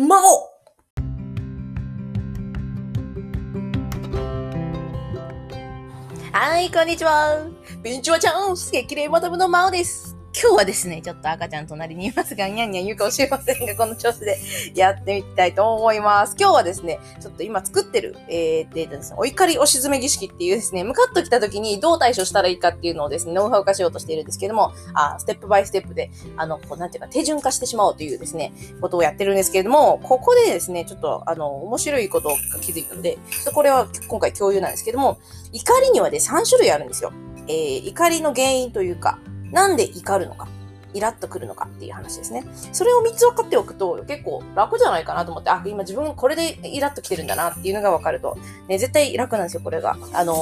魔王はい、こんにちは。ビンチュアちゃん、激励マダムの魔王です。今日はですね、ちょっと赤ちゃん隣にいますが、にゃんにゃん言うかもしれませんが、この調子で やってみたいと思います。今日はですね、ちょっと今作ってる、えー、でですね、お怒りお沈め儀式っていうですね、ムカッと来た時にどう対処したらいいかっていうのをですね、ノウハウ化しようとしているんですけども、あステップバイステップで、あの、こう、なんていうか、手順化してしまおうというですね、ことをやってるんですけれども、ここでですね、ちょっと、あの、面白いことが気づいたので、これは今回共有なんですけども、怒りにはね、3種類あるんですよ。えー、怒りの原因というか、なんで怒るのか。イラッとくるのかっていう話ですね。それを3つ分かっておくと結構楽じゃないかなと思って、あ、今自分これでイラッときてるんだなっていうのが分かると、ね、絶対楽なんですよ、これが。あの、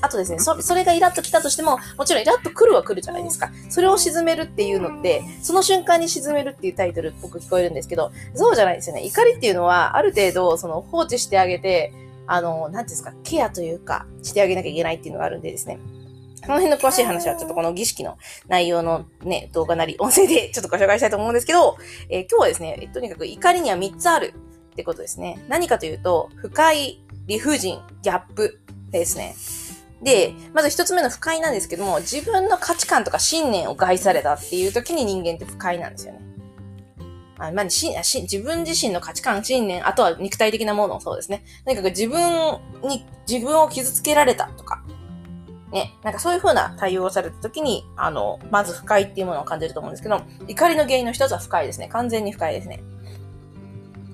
あとですね、それがイラッときたとしても、もちろんイラッとくるは来るじゃないですか。それを沈めるっていうのって、その瞬間に沈めるっていうタイトルっぽく聞こえるんですけど、そうじゃないですよね。怒りっていうのは、ある程度、その放置してあげて、あの、なんていうんですか、ケアというか、してあげなきゃいけないっていうのがあるんでですね。その辺の詳しい話はちょっとこの儀式の内容のね、動画なり音声でちょっとご紹介したいと思うんですけど、えー今日はですね、とにかく怒りには3つあるってことですね。何かというと、不快、理不尽、ギャップですね。で、まず一つ目の不快なんですけども、自分の価値観とか信念を害されたっていう時に人間って不快なんですよね。あまあ、しし自分自身の価値観、信念、あとは肉体的なものも、そうですね。とにかく自分に、自分を傷つけられたとか、ね、なんかそういう風な対応をされた時に、あの、まず不快っていうものを感じると思うんですけど、怒りの原因の一つは不快ですね。完全に不快ですね。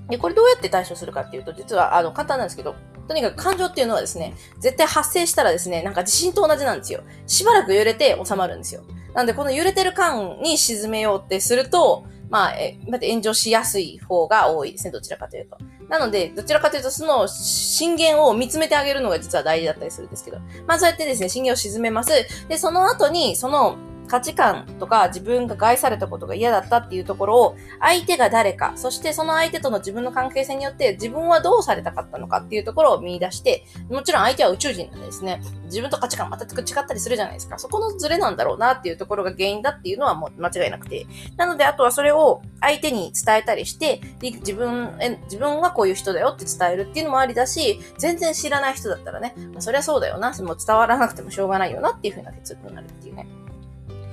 で、これどうやって対処するかっていうと、実は、あの、簡単なんですけど、とにかく感情っていうのはですね、絶対発生したらですね、なんか地震と同じなんですよ。しばらく揺れて収まるんですよ。なんで、この揺れてる間に沈めようってすると、まあ、え、だって炎上しやすい方が多いですね、どちらかというと。なので、どちらかというと、その震源を見つめてあげるのが実は大事だったりするんですけど。まあ、そうやってですね、震源を沈めます。で、その後に、その価値観とか自分が害されたことが嫌だったっていうところを、相手が誰か、そしてその相手との自分の関係性によって自分はどうされたかったのかっていうところを見出して、もちろん相手は宇宙人なんですね、自分と価値観全く違ったりするじゃないですか。そこのズレなんだろうなっていうところが原因だっていうのはもう間違いなくて。なので、あとはそれを相手に伝えたりして、自分、え自分はこういう人だよって伝えるっていうのもありだし、全然知らない人だったらね、まあ、そりゃそうだよな、もう伝わらなくてもしょうがないよなっていう風な結論になるっていうね。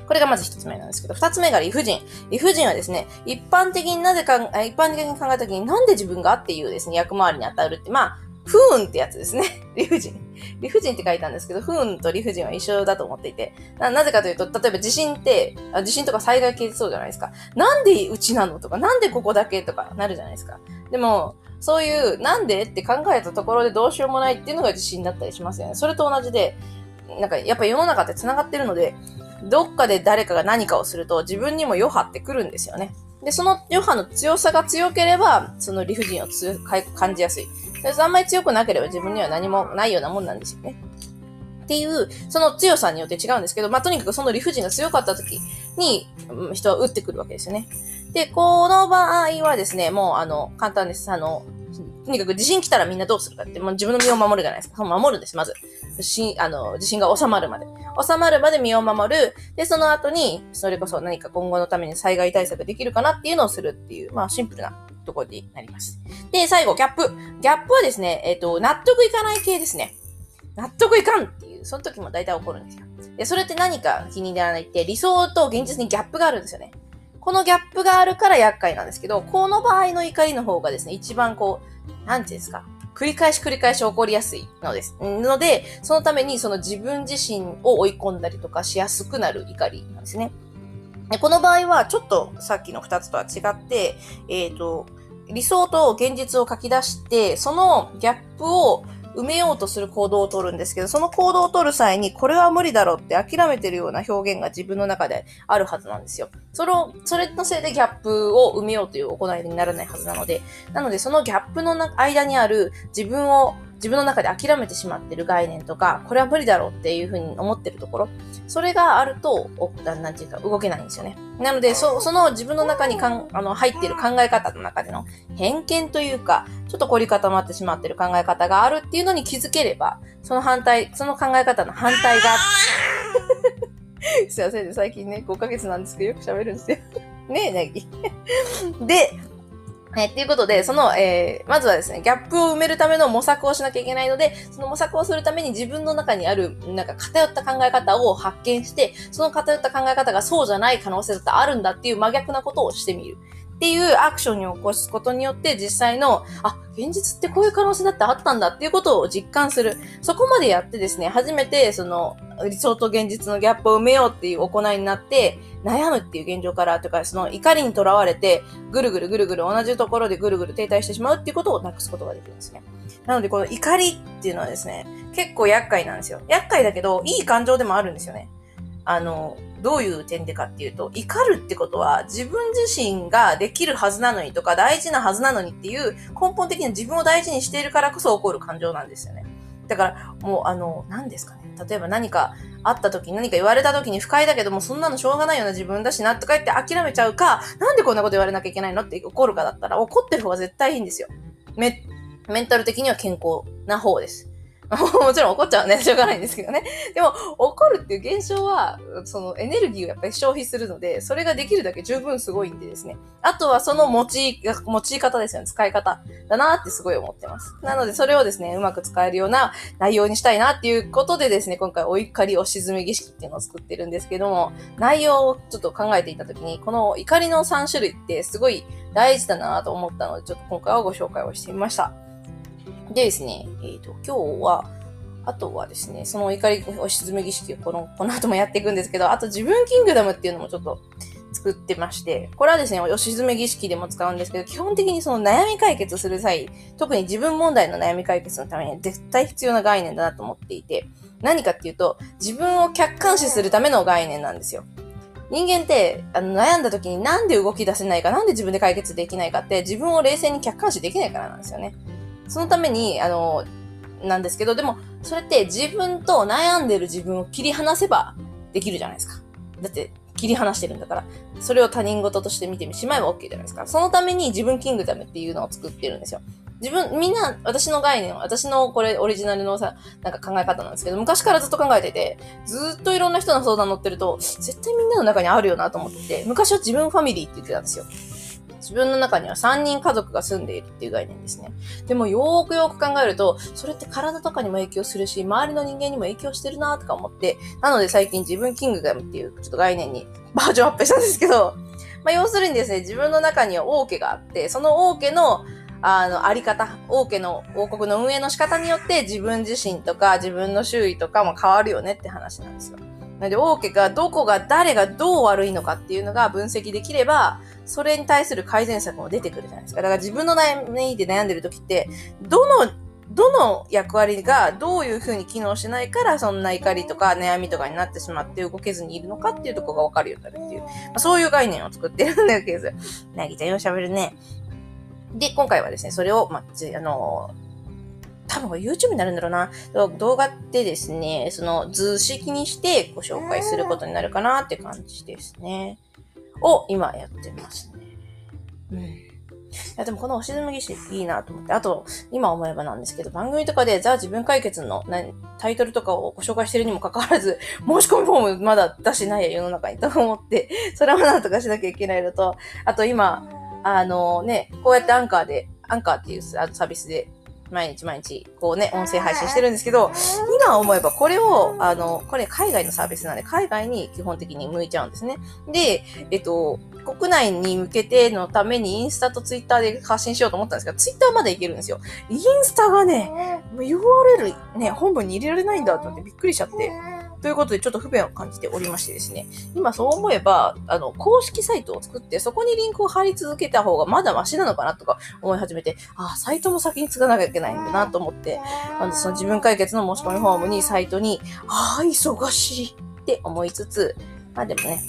これがまず一つ目なんですけど、二つ目が理不尽。理不尽はですね、一般的になぜか、あ一般的に考えたときになんで自分がっていうですね、役回りに当たるって、まあ、不運ってやつですね。理不尽。理不尽って書いたんですけど、不運と理不尽は一緒だと思っていて。なぜかというと、例えば地震って、地震とか災害系そうじゃないですか。なんでうちなのとか、なんでここだけとかなるじゃないですか。でも、そういう、なんでって考えたところでどうしようもないっていうのが地震だったりしますよね。それと同じで、なんかやっぱ世の中って繋がってるので、どっかで誰かが何かをすると自分にも余波ってくるんですよね。で、その余波の強さが強ければ、その理不尽を強く感じやすい。あんまり強くなければ自分には何もないようなもんなんですよね。っていう、その強さによって違うんですけど、まあ、とにかくその理不尽が強かった時に、人は打ってくるわけですよね。で、この場合はですね、もう、あの、簡単です。あの、とにかく地震来たらみんなどうするかって、もう自分の身を守るじゃないですか。守るんです、まず。地震、あの、地震が収まるまで。収まるまで身を守る。で、その後に、それこそ何か今後のために災害対策できるかなっていうのをするっていう、まあ、シンプルなところになります。で、最後、ギャップ。ギャップはですね、えっ、と、納得いかない系ですね。納得いかんっていう、その時も大体起こるんですよ。で、それって何か気にならないって、理想と現実にギャップがあるんですよね。このギャップがあるから厄介なんですけど、この場合の怒りの方がですね、一番こう、なんていうんですか、繰り返し繰り返し起こりやすいのです。ので、そのためにその自分自身を追い込んだりとかしやすくなる怒りなんですね。でこの場合は、ちょっとさっきの2つとは違って、えっ、と、理想と現実を書き出して、そのギャップを埋めようとする行動をとるんですけど、その行動をとる際に、これは無理だろうって諦めてるような表現が自分の中であるはずなんですよ。それを、それのせいでギャップを埋めようという行いにならないはずなので、なのでそのギャップの間にある自分を、自分の中で諦めてしまってる概念とか、これは無理だろうっていうふうに思ってるところ、それがあると、おなんていうか動けないんですよね。なので、そその自分の中にかんあの入っている考え方の中での偏見というか、ちょっと凝り固まってしまっている考え方があるっていうのに気づければ、その反対、その考え方の反対が、すいませんね、最近ね、5ヶ月なんですけど、よく喋るんですよ。ねえ、ネギ。で、えーっていうことで、その、えーまずはですね、ギャップを埋めるための模索をしなきゃいけないので、その模索をするために自分の中にある、なんか偏った考え方を発見して、その偏った考え方がそうじゃない可能性だってあるんだっていう真逆なことをしてみる。っていうアクションに起こすことによって実際の、あ、現実ってこういう可能性だってあったんだっていうことを実感する。そこまでやってですね、初めてその理想と現実のギャップを埋めようっていう行いになって、悩むっていう現状から、とか、その怒りにとらわれて、ぐるぐるぐるぐる同じところでぐるぐる停滞してしまうっていうことをなくすことができるんですね。なので、この怒りっていうのはですね、結構厄介なんですよ。厄介だけど、いい感情でもあるんですよね。あの、どういう点でかっていうと、怒るってことは自分自身ができるはずなのにとか大事なはずなのにっていう根本的に自分を大事にしているからこそ起こる感情なんですよね。だから、もうあの、何ですかね。例えば何かあった時に何か言われた時に不快だけどもそんなのしょうがないような自分だしなとか言って諦めちゃうか、なんでこんなこと言われなきゃいけないの？って怒るかだったら怒ってる方が絶対いいんですよ。メメンタル的には健康な方です。もちろん怒っちゃうね、しょうがないんですけどね。でも、怒るっていう現象は、そのエネルギーをやっぱり消費するので、それができるだけ十分すごいんでですね。あとはその持ち、持ち方ですよね、使い方だなってすごい思ってます。なので、それをですね、うまく使えるような内容にしたいなっていうことでですね、今回お怒りお沈め儀式っていうのを作ってるんですけども、内容をちょっと考えていたときに、この怒りの3種類ってすごい大事だなと思ったので、ちょっと今回はご紹介をしてみました。でですね、えっ、と、今日は、あとはですね、その怒りお沈め儀式をこの、この後もやっていくんですけど、あと自分キングダムっていうのもちょっと作ってまして、これはですね、お沈め儀式でも使うんですけど、基本的にその悩み解決する際、特に自分問題の悩み解決のために絶対必要な概念だなと思っていて、何かっていうと、自分を客観視するための概念なんですよ。人間ってあの悩んだ時になんで動き出せないか、なんで自分で解決できないかって自分を冷静に客観視できないからなんですよね。そのために、あの、なんですけど、でも、それって自分と悩んでる自分を切り離せばできるじゃないですか。だって、切り離してるんだから。それを他人事として見てしまえば OK じゃないですか。そのために自分キングダムっていうのを作ってるんですよ。自分、みんな、私の概念、私のこれオリジナルのさ、なんか考え方なんですけど、昔からずっと考えてて、ずっといろんな人の相談乗ってると、絶対みんなの中にあるよなと思ってて、昔は自分ファミリーって言ってたんですよ。自分の中には3人家族が住んでいるっていう概念ですね。でもよーくよーく考えると、それって体とかにも影響するし、周りの人間にも影響してるなとか思って、なので最近自分キングダムっていうちょっと概念に バージョンアップしたんですけど、まあ要するにですね、自分の中には王家があって、その王家のあの、あり方、王家の王国の運営の仕方によって自分自身とか自分の周囲とかも変わるよねって話なんですよ。なので、王家がどこが誰がどう悪いのかっていうのが分析できれば、それに対する改善策も出てくるじゃないですか。だから自分の悩みで悩んでる時って、どの、どの役割がどういう風に機能しないから、そんな怒りとか悩みとかになってしまって動けずにいるのかっていうとこがわかるようになるっていう、まあ、そういう概念を作ってるんだけど、なぎちゃんよう喋るね。で、今回はですね、それを、まあ、あの多分 YouTube になるんだろうな。動画でですね、その図式にしてご紹介することになるかなって感じですね。を今やってますね。うん。いや、でもこのお沈み儀式いいなと思って。あと、今思えばなんですけど、番組とかでザ自分解決のタイトルとかをご紹介してるにもかかわらず、申し込みフォームまだ出してないや、世の中にと思って、それはなんとかしなきゃいけないのと、あと今、あのね、こうやってアンカーで、アンカーっていうサービスで、毎日毎日、こうね、音声配信してるんですけど、今思えばこれを、あの、これ海外のサービスなんで、海外に基本的に向いちゃうんですね。で、えっと、国内に向けてのためにインスタとツイッターで発信しようと思ったんですけど、ツイッターまでいけるんですよ。インスタがね、URL ね、本文に入れられないんだと思ってびっくりしちゃって。ということで、ちょっと不便を感じておりましてですね。今そう思えば、あの、公式サイトを作って、そこにリンクを貼り続けた方がまだマシなのかなとか思い始めて、ああ、サイトも先に継がなきゃいけないんだなと思って、あの、その自分解決の申し込みフォームに、サイトに、ああ、忙しいって思いつつ、まあでもね、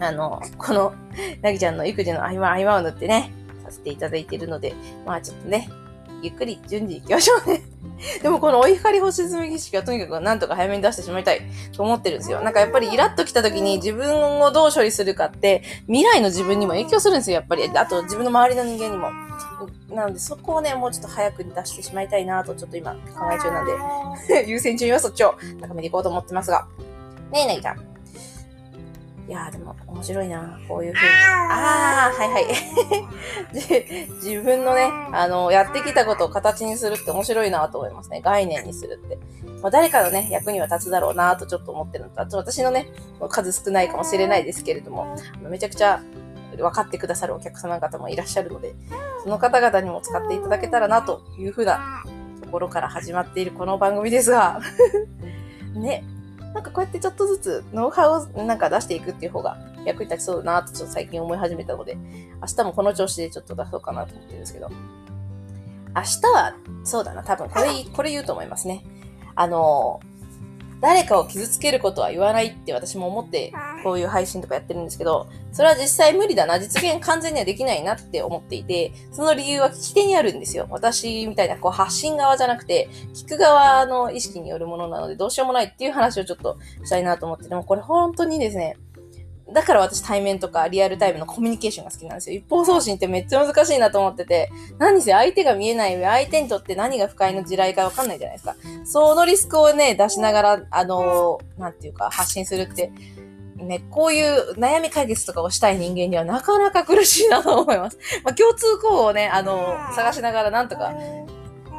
あの、この、なぎちゃんの育児の合間合間を縫ってね、させていただいているので、まあちょっとね、ゆっくり順次行きましょうね。でもこのお怒り星積み儀式はとにかくなんとか早めに出してしまいたいと思ってるんですよ。なんかやっぱりイラッと来た時に自分をどう処理するかって未来の自分にも影響するんですよ、やっぱり。あと自分の周りの人間にも。なのでそこをね、もうちょっと早くに出してしまいたいなとちょっと今考え中なんで、優先順位はそっちを高めていこうと思ってますが。ねえ、なぎちゃん。いやーでも面白いな、こういうふうに。あー、はいはい。じ自分のね、あの、やってきたことを形にするって面白いなと思いますね。概念にするって。まあ、誰かのね、役には立つだろうなとちょっと思ってるのと、あと私のね、数少ないかもしれないですけれども、めちゃくちゃ分かってくださるお客様方もいらっしゃるので、その方々にも使っていただけたらなというふうなところから始まっているこの番組ですが、ね、なんかこうやってちょっとずつノウハウをなんか出していくっていう方が役に立ちそうだなとちょっと最近思い始めたので、明日もこの調子でちょっと出そうかなと思ってるんですけど、明日は、そうだな、多分これ、これ言うと思いますね。あの、誰かを傷つけることは言わないって私も思って、こういう配信とかやってるんですけど、それは実際無理だな、実現完全にはできないなって思っていて、その理由は聞き手にあるんですよ。私みたいなこう発信側じゃなくて、聞く側の意識によるものなので、どうしようもないっていう話をちょっとしたいなと思って、でもこれ本当にですね、だから私対面とかリアルタイムのコミュニケーションが好きなんですよ。一方送信ってめっちゃ難しいなと思ってて、何せ相手が見えない上、相手にとって何が不快の地雷かわかんないじゃないですか。そのリスクをね、出しながら、あのー、なんていうか、発信するって、ね、こういう悩み解決とかをしたい人間にはなかなか苦しいなと思います。まあ、共通項をね、あのー、探しながらなんとか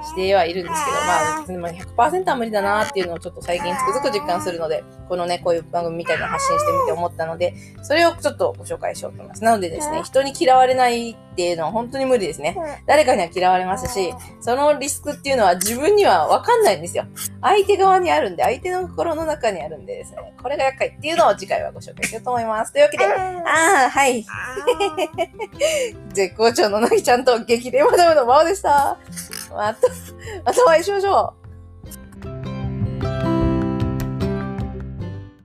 してはいるんですけど、まあ、別に100%は無理だなっていうのをちょっと最近つくづく実感するので、このね、こういう番組みたいなの発信してみて思ったので、それをちょっとご紹介しようと思います。なのでですね、人に嫌われないっていうのは本当に無理ですね。誰かには嫌われますし、そのリスクっていうのは自分にはわかんないんですよ。相手側にあるんで、相手の心の中にあるんでですね、これが厄介っていうのを次回はご紹介しようと思います。というわけで、ああ、はい。絶好調のなぎちゃんと激励マダムのまおでした。ま た、またお会いしましょう。